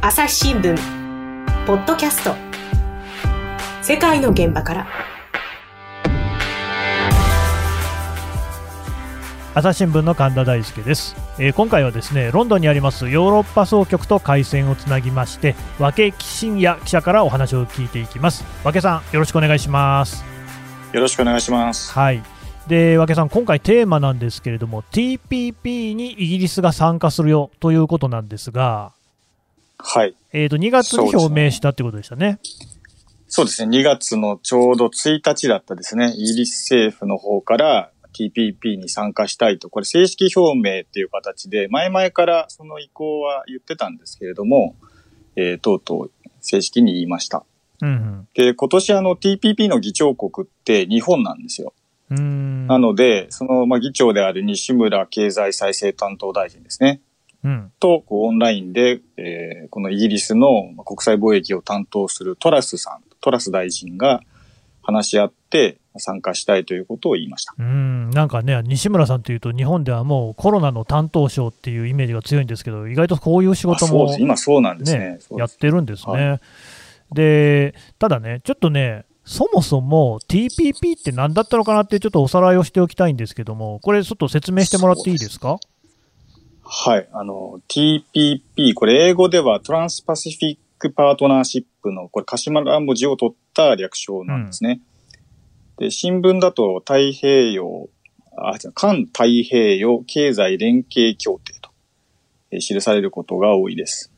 朝日新聞ポッドキャスト。世界の現場から。朝日新聞の神田大輔です、えー、今回はですねロンドンにありますヨーロッパ総局と回線をつなぎまして和気信也記者からお話を聞いていきます。和気さんよろしくお願いします。よろしくお願いします。はい。で和気さん、今回テーマなんですけれども、TPP にイギリスが参加するよということなんですが、はい。えっ、ー、と、2月に表明したってことでしたね。そうですね。2月のちょうど1日だったですね。イギリス政府の方から TPP に参加したいと、これ正式表明っていう形で、前々からその意向は言ってたんですけれども、えー、とうとう正式に言いました。うんうん、で、今年あの TPP の議長国って日本なんですよ。なので、その、まあ、議長である西村経済再生担当大臣ですね。うん、と、こう、オンラインで、えー、このイギリスの国際貿易を担当するトラスさん、トラス大臣が話し合って参加したいということを言いました。うん、なんかね、西村さんというと、日本ではもうコロナの担当省っていうイメージが強いんですけど、意外とこういう仕事も、ね、今そうなんですね。やってるんですね。はい、で、ただね、ちょっとね、そもそも TPP って何だったのかなってちょっとおさらいをしておきたいんですけども、これちょっと説明してもらっていいですか？はい。あの、TPP、これ英語ではトランスパシフィックパートナーシップの、これ鹿島文字を取った略称なんですね。うん、で、新聞だと太平洋、あ、違う環太平洋経済連携協定と、え記されることが多いです。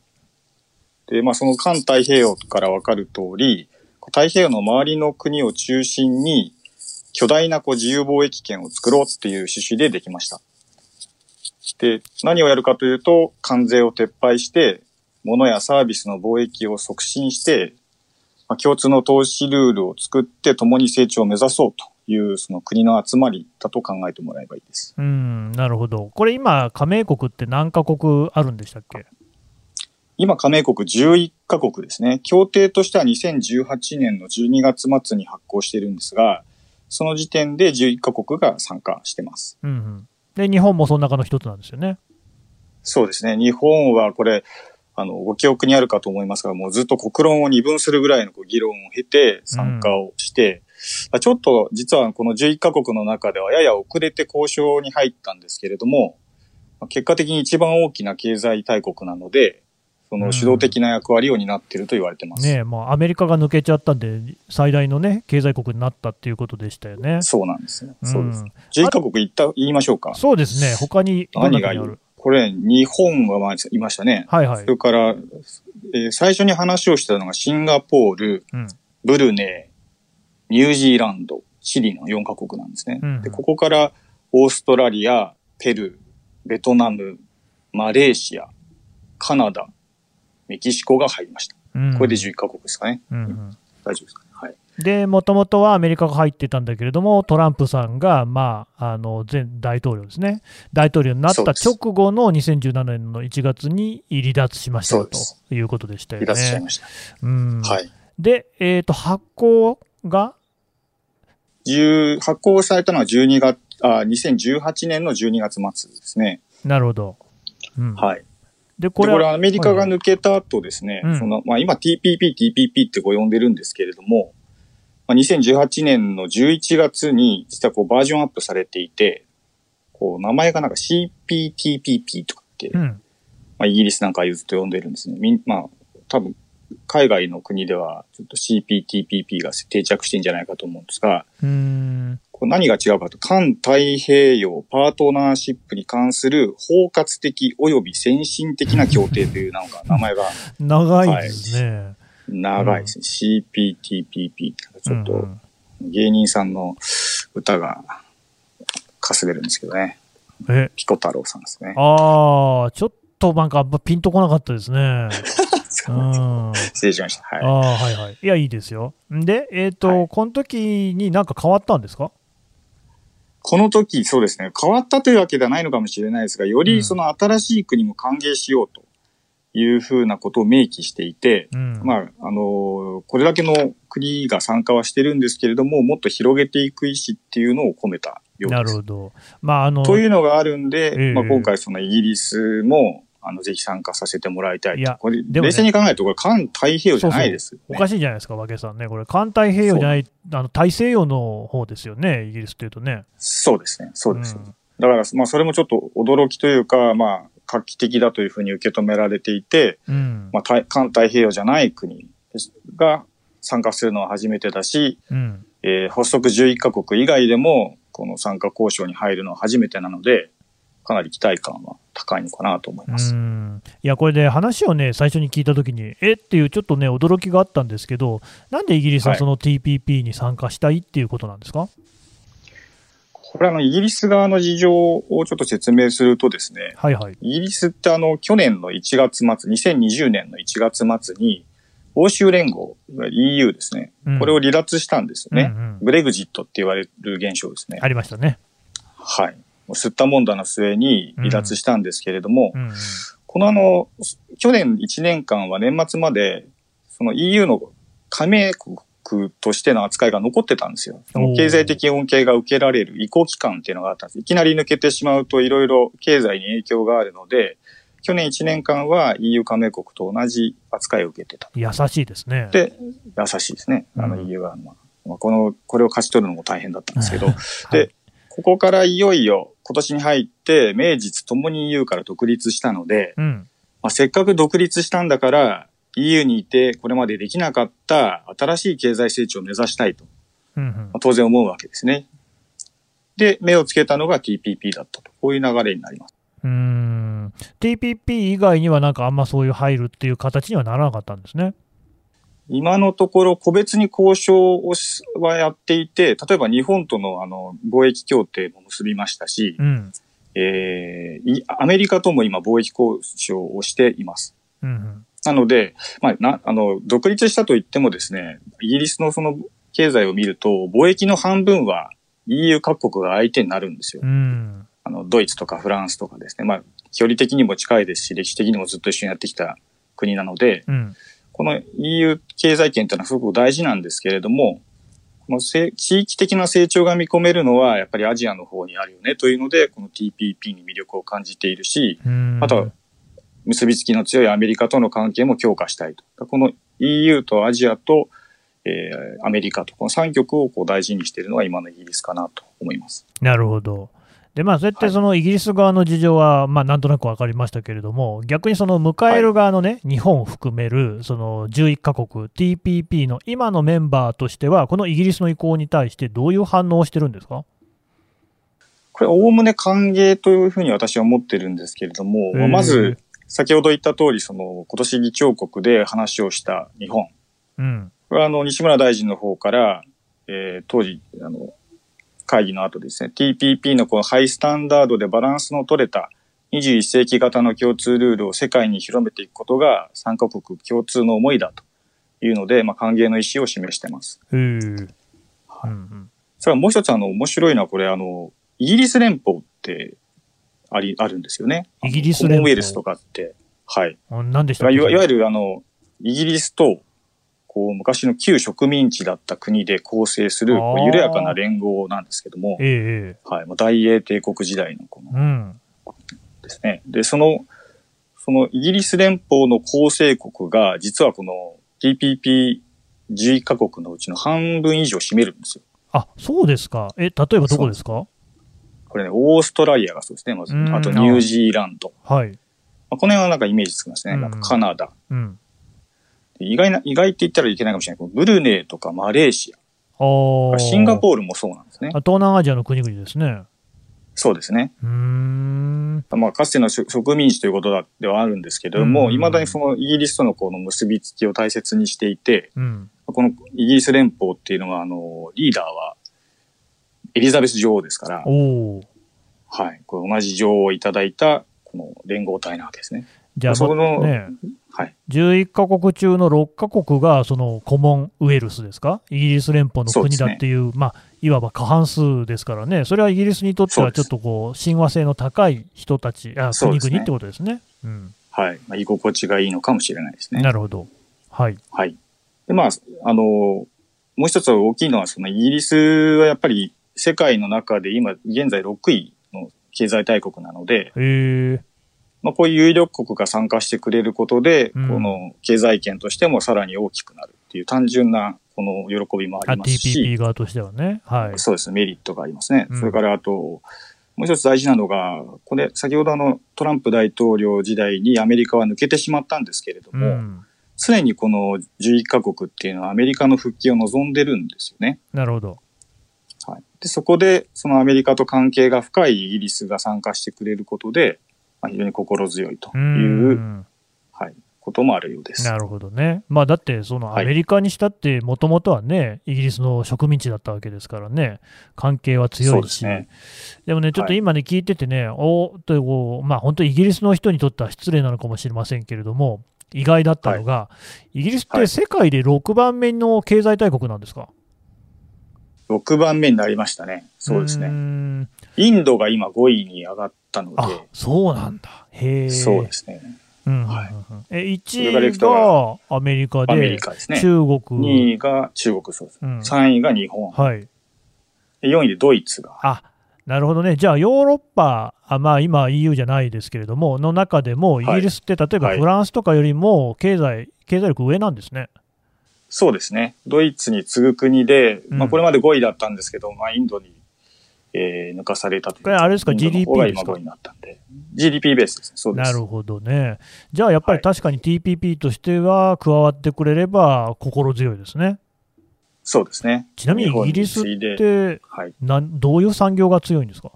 で、まあその環太平洋からわかる通り、太平洋の周りの国を中心に巨大なこう自由貿易圏を作ろうっていう趣旨でできました。で、何をやるかというと、関税を撤廃して、物やサービスの貿易を促進して、まあ、共通の投資ルールを作って共に成長を目指そうというその国の集まりだと考えてもらえばいいです。うん、なるほど。これ今、加盟国って何カ国あるんでしたっけ？今、加盟国11カ国ですね。協定としては2018年の12月末に発行しているんですが、その時点で11カ国が参加してます。うんうん、で、日本もその中の一つなんですよね。そうですね。日本はこれ、あの、ご記憶にあるかと思いますが、もうずっと国論を二分するぐらいの議論を経て参加をして、うん、ちょっと実はこの11カ国の中ではやや遅れて交渉に入ったんですけれども、結果的に一番大きな経済大国なので、その主導的な役割を担っていると言われてます、うん、ねもうアメリカが抜けちゃったんで、最大の、ね、経済国になったっていうことでしたよね。そうなんですね。そうです。11カ国言った言いましょうか。そうですね、他に何がいるこれ、日本は言いましたね。はいはい。それから、えー、最初に話をしたのがシンガポール、うん、ブルネイ、ニュージーランド、チリの4カ国なんですね。うん、でここからオーストラリア、ペルー、ベトナム、マレーシア、カナダ、メキシコが入りました。うん、これで11カ国ですかね。うんうん、大丈夫ですか？ね。はい。で、もともとはアメリカが入ってたんだけれども、トランプさんが、まあ、あの前大統領ですね、大統領になった直後の2017年の1月に離脱しましたということでしたよね。離脱しちゃいました。うん、はい、で、えーと、発行が？発行されたのは12月あ2018年の12月末ですね。なるほど。うん、はい。で、これはアメリカが抜けた後ですね、はい、その、まあ今 TPP、TPP ってこう呼んでるんですけれども、まあ、2018年の11月に実はこうバージョンアップされていて、こう名前がなんか CPTPP とかって、うん、まあイギリスなんかずっと呼んでるんですね。みん、まあ多分海外の国ではちょっと CPTPP が定着してんじゃないかと思うんですが、何が違うかと、環太平洋パートナーシップに関する包括的及び先進的な協定というなんか名前が。長いですね。はい長いですね。うん、CPTPP。ちょっと芸人さんの歌がかすれるんですけどね。えピコ太郎さんですね。ああ、ちょっとなんかピンとこなかった ですね。うん、失礼しました。はい。ああ、はいはい。いや、いいですよ。で、えっ、ー、と、はい、この時になんか変わったんですか？この時、そうですね。変わったというわけではないのかもしれないですが、よりその新しい国も歓迎しようというふうなことを明記していて、うん、まあ、あの、これだけの国が参加はしてるんですけれども、もっと広げていく意思っていうのを込めたようです。なるほど。まあ、あの、というのがあるんで、えー、まあ、今回そのイギリスも、あの、ぜひ参加させてもらいたいと。いやこれ、ね冷静に考えると、これ、環太平洋じゃないですよね、おかしいじゃないですか、和気さんね。これ、環太平洋じゃない、あの大西洋の方ですよね、イギリスっていうとね。そうですね。そうです。んだから、まあ、それもちょっと驚きというか、まあ、画期的だというふうに受け止められていて、うん。まあ、太環太平洋じゃない国が参加するのは初めてだし、うん。えー発足11カ国以外でも、この参加交渉に入るのは初めてなので、かなり期待感は高いのかなと思います。うんいや、これで話をね、最初に聞いたときに、え？っていうちょっとね、驚きがあったんですけど、なんでイギリスははいその TPP に参加したいっていうことなんですか、これあの、イギリス側の事情をちょっと説明するとですね、はいはい。イギリスってあの、去年の1月末、2020年の1月末に、欧州連合、EU ですね、うんこれを離脱したんですよね。うんうんブレグジットって言われる現象ですね。ありましたね。はい。吸ったもんだの末に離脱したんですけれども、うんうんこのあの、去年1年間は年末まで、その EU の加盟国としての扱いが残ってたんですよ。経済的恩恵が受けられる移行期間っていうのがあったんです。いきなり抜けてしまうといろいろ経済に影響があるので、去年1年間は EU 加盟国と同じ扱いを受けてた。優しいですね。で、優しいですね。あのうん EU は、まあまあこの、これを勝ち取るのも大変だったんですけど、はいで、ここからいよいよ今年に入って、名実ともに EU から独立したので、うん。まあ、せっかく独立したんだから、EU にいてこれまでできなかった新しい経済成長を目指したいと、うんうんまあ、当然思うわけですね。で、目をつけたのが TPP だったと。こういう流れになります。うーん TPP 以外にはなんかあんまそういう入るっていう形にはならなかったんですね。今のところ個別に交渉をしはやっていて、例えば日本とのあの貿易協定も結びましたし、うん。えーいアメリカとも今貿易交渉をしています。うんうん。なので、まあ、な、あの、独立したと言ってもですね、イギリスのその経済を見ると、貿易の半分は EU 各国が相手になるんですよう。ん。あの、ドイツとかフランスとかですね。まあ、距離的にも近いですし、歴史的にもずっと一緒にやってきた国なので、うん。この EU 経済圏というのはすごく大事なんですけれども、このせ地域的な成長が見込めるのは、やっぱりアジアの方にあるよねというので、この TPP に魅力を感じているし、うんあとは結びつきの強いアメリカとの関係も強化したいと。この EU とアジアと、えーアメリカと、この3極をこう大事にしているのが今のイギリスかなと思います。なるほど。で、まあ、そうやってはいそのイギリス側の事情は、まあ、なんとなく分かりましたけれども、逆にその迎える側のね、日本を含めるその11カ国、TPP の今のメンバーとしては、このイギリスの意向に対してどういう反応をしてるんですか？これ、おおむね歓迎というふうに私は思ってるんですけれども、へーまず、先ほど言った通り、その、今年議長国で話をした日本。うん。これはあの、西村大臣の方から、えー当時、あの、会議の後ですね、TPP のこのハイスタンダードでバランスの取れた21世紀型の共通ルールを世界に広めていくことが参加国共通の思いだというので、まあ、歓迎の意思を示しています。へえ。うんうん。それはもう一つあの、面白いのはこれあの、イギリス連邦ってあり、あるんですよね。イギリス連邦コモンウェルスとかって。はい。あ何でしたっけ？いわいわゆるあの、イギリスと、こう、昔の旧植民地だった国で構成する、緩やかな連合なんですけども、えええはい。もう大英帝国時代のこのえ。うん。ですね。で、その、そのイギリス連邦の構成国が、実はこの TPP11 カ国のうちの半分以上占めるんですよ。あ、そうですか。え、例えばどこですか？これね、オーストラリアがそうですね、まず。うんあとニュージーランド。はい。まあ、この辺はなんかイメージつきますね。うんなんかカナダ。うん。で意外な、意外って言ったらいけないかもしれないけど、ブルネイとかマレーシ。ア、シンガポールもそうなんですね。あ東南アジアの国々ですね。そうですね。うーん。まあ、かつての植植民地ということだではあるんですけれども、うん未だにそのイギリスとのこの結びつきを大切にしていて、うん。このイギリス連邦っていうのは、あの、リーダーはエリザベス女王ですから。はい。これ同じ女王をいただいた、この連合体なわけですね。じゃあ、そのね、はい。11カ国中の6カ国がそのコモンウェルスですか、イギリス連邦の国だっていう、まあ、いわば過半数ですからね、それはイギリスにとってはちょっとこう親和性の高い人たち、あ国々ってことですね。うん、はい。まあ、居心地がいいのかもしれないですね。なるほど。はい。はい。で、まあ、あの、もう一つ大きいのは、そのイギリスはやっぱり世界の中で今、現在6位の経済大国なので、えー、まあ、こういう有力国が参加してくれることで、うんこの経済圏としてもさらに大きくなるっていう単純なこの喜びもあありますし、TPP 側としてはね。はい。そうですね、メリットがありますね。うんそれからあと、もう一つ大事なのが、これ、先ほどあのトランプ大統領時代にアメリカは抜けてしまったんですけれども、うん。常にこの11カ国っていうのはアメリカの復帰を望んでるんですよね。なるほど。はい、でそこで、そのアメリカと関係が深いイギリスが参加してくれることで、まあ、非常に心強いとういう、ん。はい、こともあるようです。なるほどね。まあだって、そのはいアメリカにしたって、もともとはね、イギリスの植民地だったわけですからね、関係は強いし、ですね。でもね、ちょっと今ね、聞いててね、おーっとこう、まあ本当、イギリスの人にとっては失礼なのかもしれませんけれども、意外だったのが、イギリスってはい世界で6番目の経済大国なんですか、6番目になりましたね。そうですーね。んインドが今5位に上がったのあで、そうなんだ。へえ。そうですね。うんはいえそれから1いくと位がアメリカアメリで、カですね。中国、2位が中国、そうです。うん3位が日本。はい。で4位でドイツが。あなるほどね、じゃあヨーロッパ、あまあ、今、EU じゃないですけれども、の中でも、イギリスって、例えばはいフランスとかよりも経済、経済力上なんですね。そうですね。ドイツに次ぐ国で、うんまあこれまで5位だったんですけど、まあインドに、えー抜かされたというこれあれですか？GDP ですか？5位になったんで。GDP ベースですね。そうです。なるほどね。じゃあやっぱり確かに TPP としては加わってくれれば心強いですね。そうですね。ちなみにイギリスってはい。なん、どういう産業が強いんですか？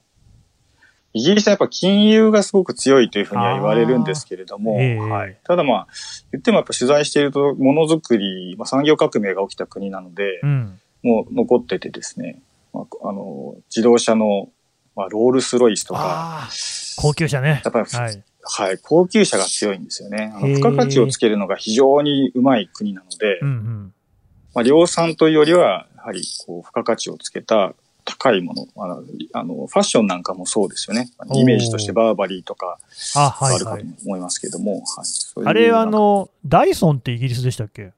イギリスはやっぱ金融がすごく強いというふうには言われるんですけれども、ええはい、ただまあ、言ってもやっぱ取材していると、ものづくり、まあ、産業革命が起きた国なので、うん。もう残っててですね、まあ、あの、自動車の、まあ、ロールスロイスとか、高級車ね。やっぱり、はい。はい、高級車が強いんですよね。あの付加価値をつけるのが非常にうまい国なので、うんうん。まあ、量産というよりは、やはり、こう、付加価値をつけた高いもの、あの、あのファッションなんかもそうですよね。イメージとしてバーバリーとかあ、るかと。思いますけども、はい。そういうあれ、あの、ダイソンってイギリスでしたっけ？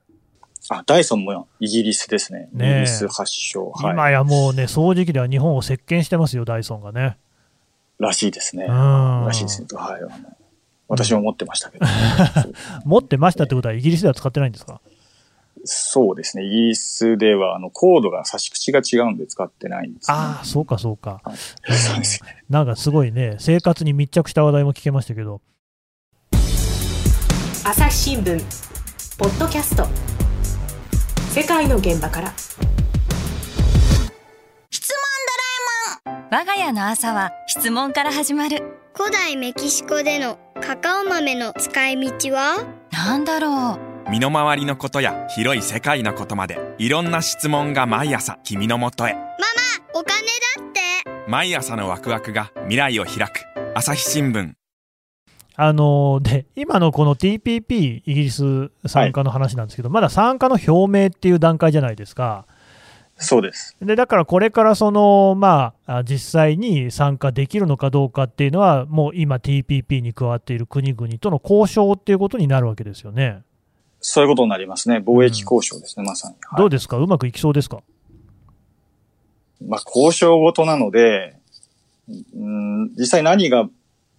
あ、ダイソンもイギリスですね。イねえギリス発祥。はい。今やもうね、掃除機では日本を席巻してますよ、ダイソンがね。らしいですね。うんらしいですね。はい。私も持ってましたけど。持ってましたってことは、イギリスでは使ってないんですか？そうですね。イギリスでは、あの、コードが差し口が違うんで使ってないんです、ね。ああ、そうかそうか。そうですね。なんかすごいね、生活に密着した話題も聞けましたけど。朝日新聞ポッドキャスト世界の現場から。我が家の朝は質問から始まる。古代メキシコでのカカオ豆の使い道は？なんだろう。身の回りのことや広い世界のことまでいろんな質問が毎朝君のもとへ。お金だって。毎朝のワクワクが未来を開く。朝日新聞あので今のこの TPP、イギリス参加の話なんですけど、まだ参加の表明っていう段階じゃないですか。そうです。でだからこれからその、まあ、あ実際に参加できるのかどうかっていうのは、もう今、TPP に加わっている国々との交渉っていうことになるわけですよね。そういうことになりますね。貿易交渉ですね、まさに。はいどうですか、うまくいきそうですか？まあ、交渉ごとなので、うん、実際何が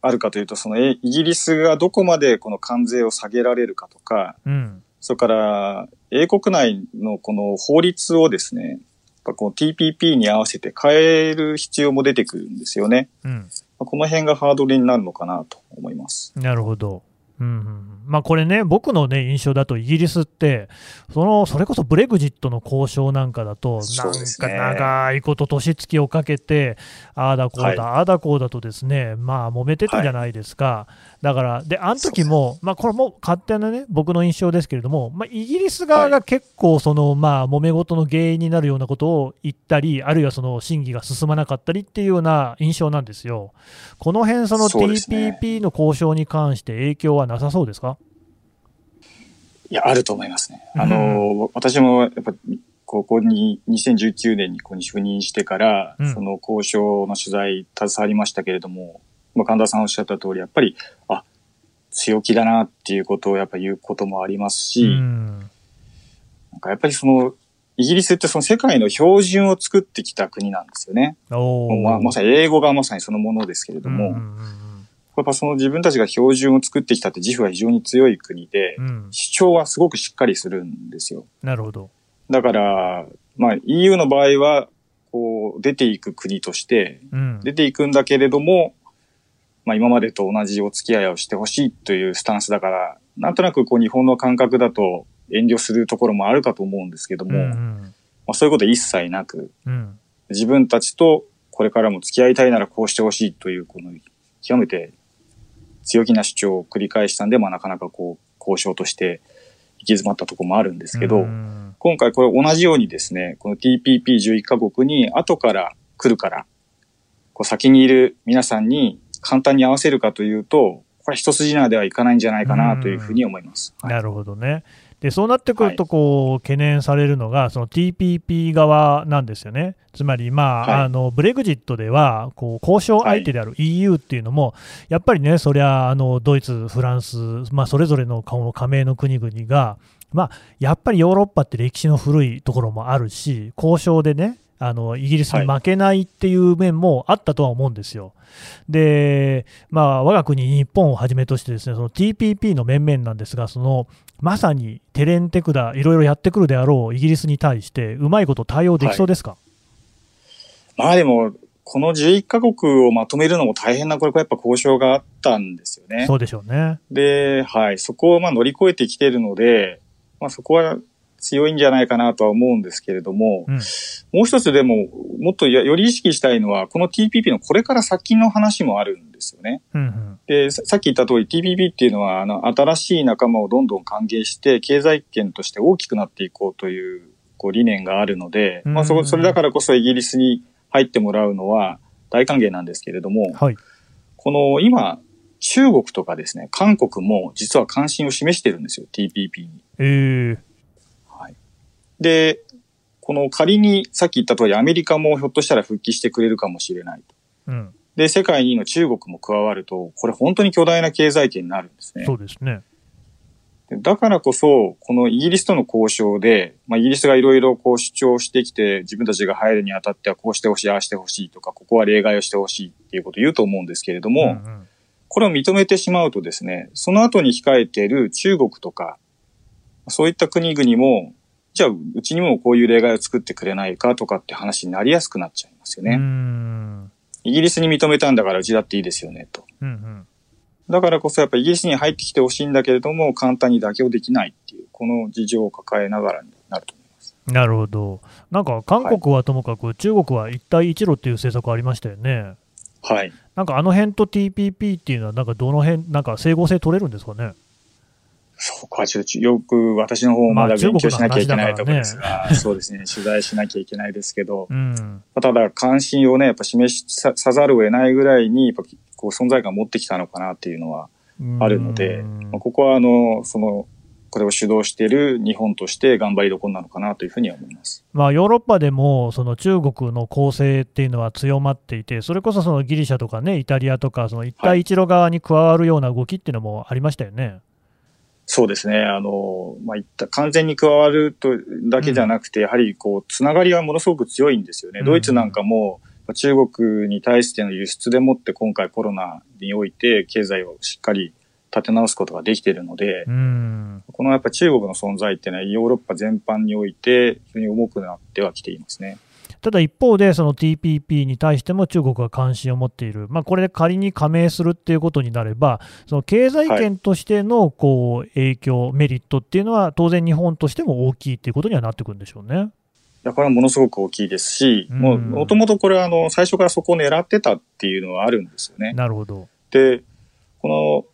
あるかというと、そのえイギリスがどこまでこの関税を下げられるかとか、うん、それから、英国内のこの法律をですね、この TPP に合わせて変える必要も出てくるんですよね。うん、まあこの辺がハードルになるのかなと思います。なるほど。うんまあ、これね、僕の、ね、印象だと、イギリスってその、それこそブレグジットの交渉なんかだと、なんか長いこと、年月をかけて、ああだこうだ、はい。ああだこうだとですね、まあ、揉めてたじゃないですか、だから、で、あの時も、まあ、これも勝手なね、僕の印象ですけれども、まあ、イギリス側が結構、その、まあ、揉め事の原因になるようなことを言ったり、あるいはその審議が進まなかったりっていうような印象なんですよ。この辺その TPP の交渉に関して影響はなさそうですか？いや、あると思いますね。あの、私もやっぱ、ここに2019年にここに就任してから、うん。その交渉の取材携わりましたけれども、まあ、神田さんおっしゃった通り、やっぱり、あ、強気だなっていうことをやっぱ言うこともありますし、うん。なんかやっぱりその、イギリスってその世界の標準を作ってきた国なんですよね。まあ、まさに英語がまさにそのものですけれども、うんやっぱその自分たちが標準を作ってきたって自負が非常に強い国で、うん、主張はすごくしっかりするんですよ。なるほど。だから、まあ EU の場合は、こう出ていく国として、うん、出ていくんだけれども、まあ今までと同じお付き合いをしてほしいというスタンスだから、なんとなくこう日本の感覚だと遠慮するところもあるかと思うんですけども、うんうまんあ、そういうこと一切なく、うん、自分たちとこれからも付き合いたいならこうしてほしいという、この極めて強気な主張を繰り返したんで、まあなかなかこう交渉として行き詰まったところもあるんですけど、うん今回これ同じようにですね、この TPP11 カ国に後から来るから、こう先にいる皆さんに簡単に合わせるかというと、これ一筋縄ではいかないんじゃないかなというふうに思います。はいなるほどね。でそうなってくるとこう、懸念されるのが、その TPP 側なんですよね。つまり、まあはい。あのブレグジットではこう交渉相手である EU っていうのも、やっぱりね、そりゃあのドイツ、フランス、まあ、それぞれの加盟の国々が、まあ、やっぱりヨーロッパって歴史の古いところもあるし、交渉でね、あのイギリスに負けないっていう面もあったとは思うんですよ。で、まあ、我が国、日本をはじめとしてですね、その TPP の面々なんですが、そのまさにテレンテクダ、いろいろやってくるであろうイギリスに対して、うまいこと対応できそうですか、まあでも、この11カ国をまとめるのも大変な、これやっぱ交渉があったんですよね。そうでしょうね。で、はい、そこをまあ乗り越えてきてるので、まあそこは強いんじゃないかなとは思うんですけれども、うんもう一つでも、もっとやより意識したいのは、この TPP のこれから先の話もあるんですよね。うんうんで、ささっき言った通り TPP っていうのは、あの、新しい仲間をどんどん歓迎して、経済圏として大きくなっていこうという、こう理念があるので、まあそこ、それだからこそイギリスに入ってもらうのは大歓迎なんですけれども、はい。この今、中国とかですね、韓国も実は関心を示してるんですよ、TPP に。えー、はい。で、この仮にさっき言った通りアメリカもひょっとしたら復帰してくれるかもしれない。うん、で、世界2位の中国も加わると、これ本当に巨大な経済圏になるんですね。そうですね。でだからこそ、このイギリスとの交渉で、まあ、イギリスがいろいろこう主張してきて、自分たちが入るにあたってはこうしてほしい、ああしてほしいとか、ここは例外をしてほしいっていうことを言うと思うんですけれども、うんうんこれを認めてしまうとですね、その後に控えている中国とか、そういった国々も、じゃあ、うちにもこういう例外を作ってくれないかとかって話になりやすくなっちゃいますようね。んイギリスに認めたんだからうちだっていいですよね、と。うんうんだからこそやっぱりイギリスに入ってきてほしいんだけれども、簡単に妥協できないっていう、この事情を抱えながらになると思います。なるほど。なんか韓国はともかく、中国は一帯一路っていう政策ありましたよね。はい。なんかあの辺と TPP っていうのは、なんかどの辺、なんか整合性取れるんですかね？そこはちょっとよく私の方もまだまあ勉強しなきゃいけないところです中が、そうですね、取材しなきゃいけないですけど、うん。ただ関心をね、やっぱ示しささざるを得ないぐらいに、やっぱこう存在感を持ってきたのかなっていうのはあるので、うんまあここはあの、その、これを主導している日本として頑張りどころなのかなというふうには思います。まあ、ヨーロッパでもその中国の攻勢っていうのは強まっていて、それこそそのギリシャとかね、イタリアとか、その一帯一路側に加わるような動きっていうのもありましたよね。そうですね。あの、まあ、いった完全に加わるとだけじゃなくて、やはりこう、つながりはものすごく強いんですよね。うんドイツなんかも、中国に対しての輸出でもって今回コロナにおいて経済をしっかり立て直すことができているので、うん。このやっぱ中国の存在っていうのはヨーロッパ全般において非常に重くなってはきていますね。ただ一方で、その TPP に対しても中国が関心を持っている、まあ、これで仮に加盟するっていうことになれば、その経済圏としてのこう影響、メリットっていうのは、当然、日本としても大きいっていうことにはなってくるんでしょうね。だからものすごく大きいですし、うんもうもともとこれはあの最初からそこを狙ってたっていうのはあるんですよね。なるほど。で、この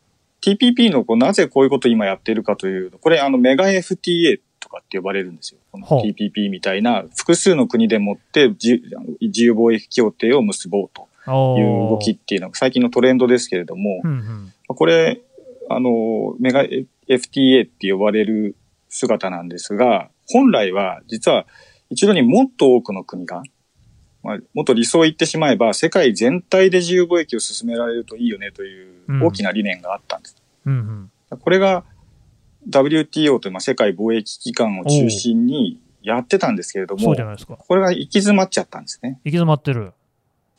TPP のこうなぜこういうことを今やってるかというと、これあのメガ FTA とかって呼ばれるんですよ。この TPP みたいな複数の国でもって自由貿易協定を結ぼうとおいう動きっていうのが最近のトレンドですけれども、うんうん。これ、あの、メガ FTA って呼ばれる姿なんですが、本来は実は一度にもっと多くの国が、まあ、もっと理想を言ってしまえば、世界全体で自由貿易を進められるといいよねという大きな理念があったんです。うんうん。これが WTO というまあ世界貿易機関を中心にやってたんですけれどもそうじゃ、ないですか。これが行き詰まっちゃったんですね。行き詰まってる。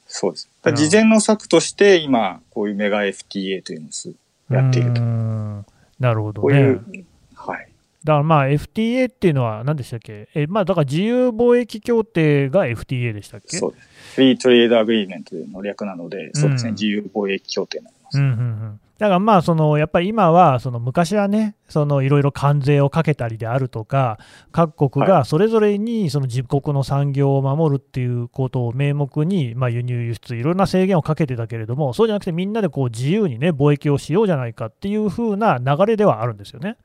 そうです。事前の策として、今、こういうメガ FTA というのをやっていると。なるほど、ね、こういう、はい。だからまあ FTA っていうのは何でしたっけ？え、まあだから自由貿易協定が FTA でしたっけ？そうです。フリートレードアグリーメントの略なので、そうですね、自由貿易協定になります。うんうんうんだからまあそのやっぱり今はその昔はねそのいろいろ関税をかけたりであるとか各国がそれぞれにその自国の産業を守るっていうことを名目にまあ輸入輸出いろんな制限をかけてたけれどもそうじゃなくてみんなでこう自由にね貿易をしようじゃないかっていう風な流れではあるんですよね。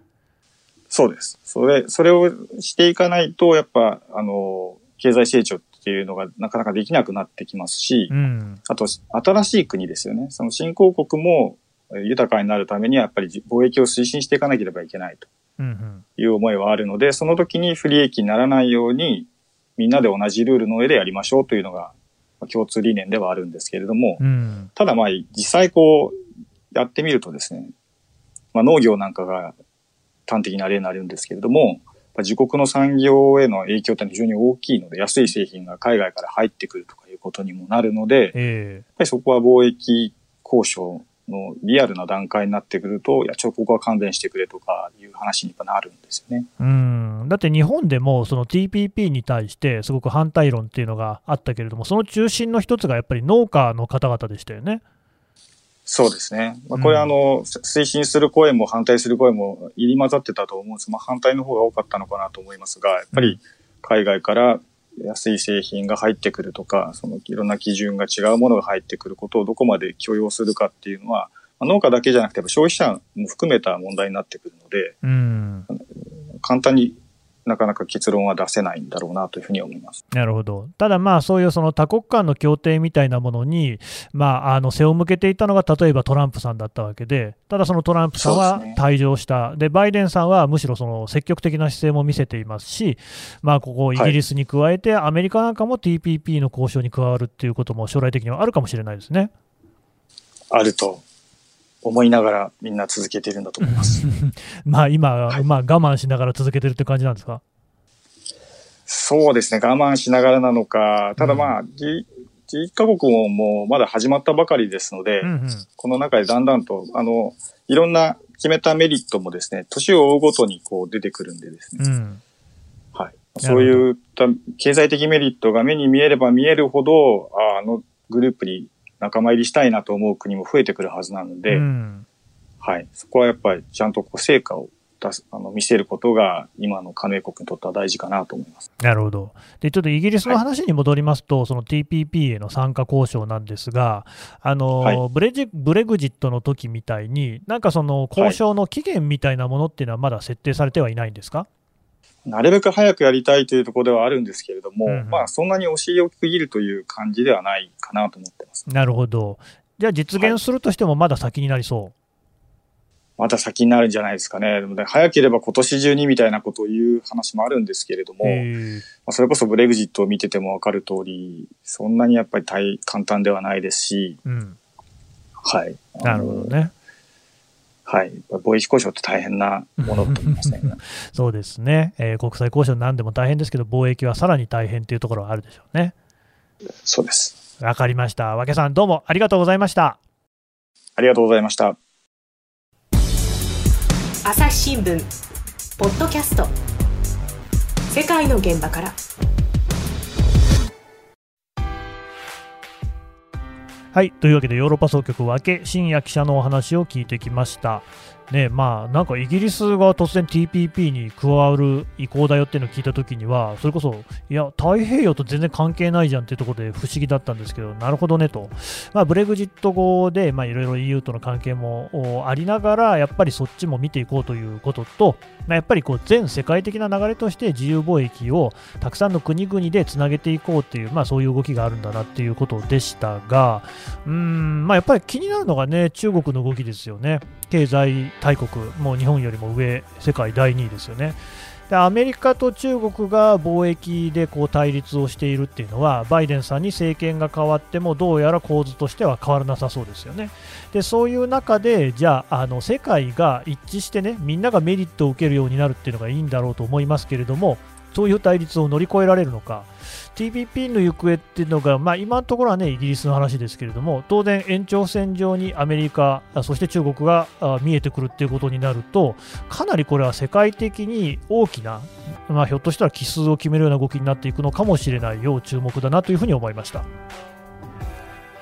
そうです。それそれをしていかないとやっぱあの経済成長っていうのがなかなかできなくなってきますし、うん、あと新しい国ですよね。その新興国も豊かになるためにはやっぱり貿易を推進していかなければいけないと。いう思いはあるので、その時に不利益にならないようにみんなで同じルールの上でやりましょうというのが共通理念ではあるんですけれども、うん、ただまあ実際こうやってみるとですね、まあ、農業なんかが端的な例になるんですけれども、自国の産業への影響って非常に大きいので、安い製品が海外から入ってくるとかいうことにもなるので、えー、やっぱりそこは貿易交渉のリアルな段階になってくると、いや、ちょ、ここは勘弁してくれとかいう話になるんですよね。うんだって日本でもその TPP に対してすごく反対論っていうのがあったけれども、その中心の一つがやっぱり農家の方々でしたよね。そうですね。まあ、これ、あの、推進する声も反対する声も入り混ざってたと思うんです。まあ、反対の方が多かったのかなと思いますが、やっぱり海外から安い製品が入ってくるとか、そのいろんな基準が違うものが入ってくることをどこまで許容するかっていうのは、まあ、農家だけじゃなくて消費者も含めた問題になってくるので、うん、簡単になかなか結論は出せないんだろうなというふうに思います。なるほど、ただ、まあそういうその多国間の協定みたいなものに、まあ、あの背を向けていたのが例えばトランプさんだったわけで、ただそのトランプさんは退場した、で、ね、バイデンさんはむしろその積極的な姿勢も見せていますし、まあ、ここ、イギリスに加えて、アメリカなんかも TPP の交渉に加わるっていうことも将来的にはあるかもしれないですね。あると思いながらみんな続けているんだと思います。まあ今、はい、まあ我慢しながら続けてるって感じなんですか？そうですね、我慢しながらなのか、ただまあ、うん、11カ国ももうまだ始まったばかりですので、うんうん、この中でだんだんと、あの、いろんな決めたメリットもですね、年を追うごとにこう出てくるんでですね、うん、はい。そういった経済的メリットが目に見えれば見えるほど、あのグループに仲間入りしたいなと思う国も増えてくるはずなので、うん、はい。そこはやっぱりちゃんとこう成果を出す、あの、見せることが、今の加盟国にとっては大事かなと思います。なるほど。で、ちょっとイギリスの話に戻りますと、はい、その TPP への参加交渉なんですが、あの、はい、ブレジ、ブレグジットの時みたいに、なんかその交渉の期限みたいなものっていうのはまだ設定されてはいないんですか、はいなるべく早くやりたいというところではあるんですけれども、うんうん、まあそんなにお尻を区切るという感じではないかなと思ってます。なるほど。じゃあ実現するとしてもまだ先になりそう、はいまた先になるんじゃないですかね。早ければ今年中にみたいなことを言う話もあるんですけれども、まあ、それこそブレグジットを見ててもわかる通り、そんなにやっぱり大簡単ではないですし、うん、はい。なるほどね。はい。貿易交渉って大変なものと思いますね。そうですね、えー、国際交渉なんでも大変ですけど、貿易はさらに大変というところはあるでしょうね。そうです。わかりました。わけさん、どうもありがとうございました。ありがとうございました。朝日新聞ポッドキャスト世界の現場からはい。というわけでヨーロッパ総局分け深夜記者のお話を聞いてきました。ねまあ、なんかイギリスが突然 TPP に加わる意向だよっていうのを聞いたときには、それこそ、いや、太平洋と全然関係ないじゃんっていうところで不思議だったんですけど、なるほどねと、まあ、ブレグジット後でいろいろ EU との関係もありながら、やっぱりそっちも見ていこうということと、まあ、やっぱりこう全世界的な流れとして自由貿易をたくさんの国々でつなげていこうっていう、まあ、そういう動きがあるんだなっていうことでしたが、うん、まあ、やっぱり気になるのがね、中国の動きですよね。経済大国、もう日本よりも上、世界第2位ですよね。でアメリカと中国が貿易でこう対立をしているっていうのはバイデンさんに政権が変わってもどうやら構図としては変わらなさそうですよね。でそういう中でじゃああの世界が一致してねみんながメリットを受けるようになるっていうのがいいんだろうと思いますけれどもそういう対立を乗り越えられるのか、TPP の行方っていうのが、まあ、今のところはね、イギリスの話ですけれども、当然、延長線上にアメリカ、そして中国が見えてくるっていうことになると、かなりこれは世界的に大きな、まあ、ひょっとしたら奇数を決めるような動きになっていくのかもしれないよう注目だなというふうに思いました。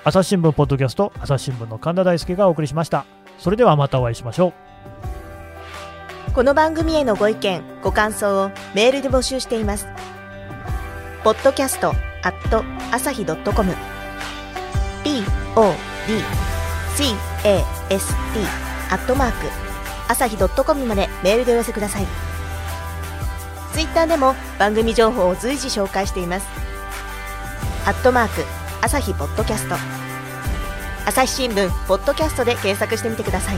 朝日新聞ポッドキャスト、朝日新聞の神田大輔がお送りしました。それではまたお会いしましょう。この番組へのご意見、ご感想をメールで募集しています。ポッドキャストアット朝日ドットコム。podcast アットマーク朝日ドットコムまでメールでお寄せください。ツイッターでも番組情報を随時紹介しています。アットマーク朝日ポッドキャスト。朝日新聞ポッドキャストで検索してみてください。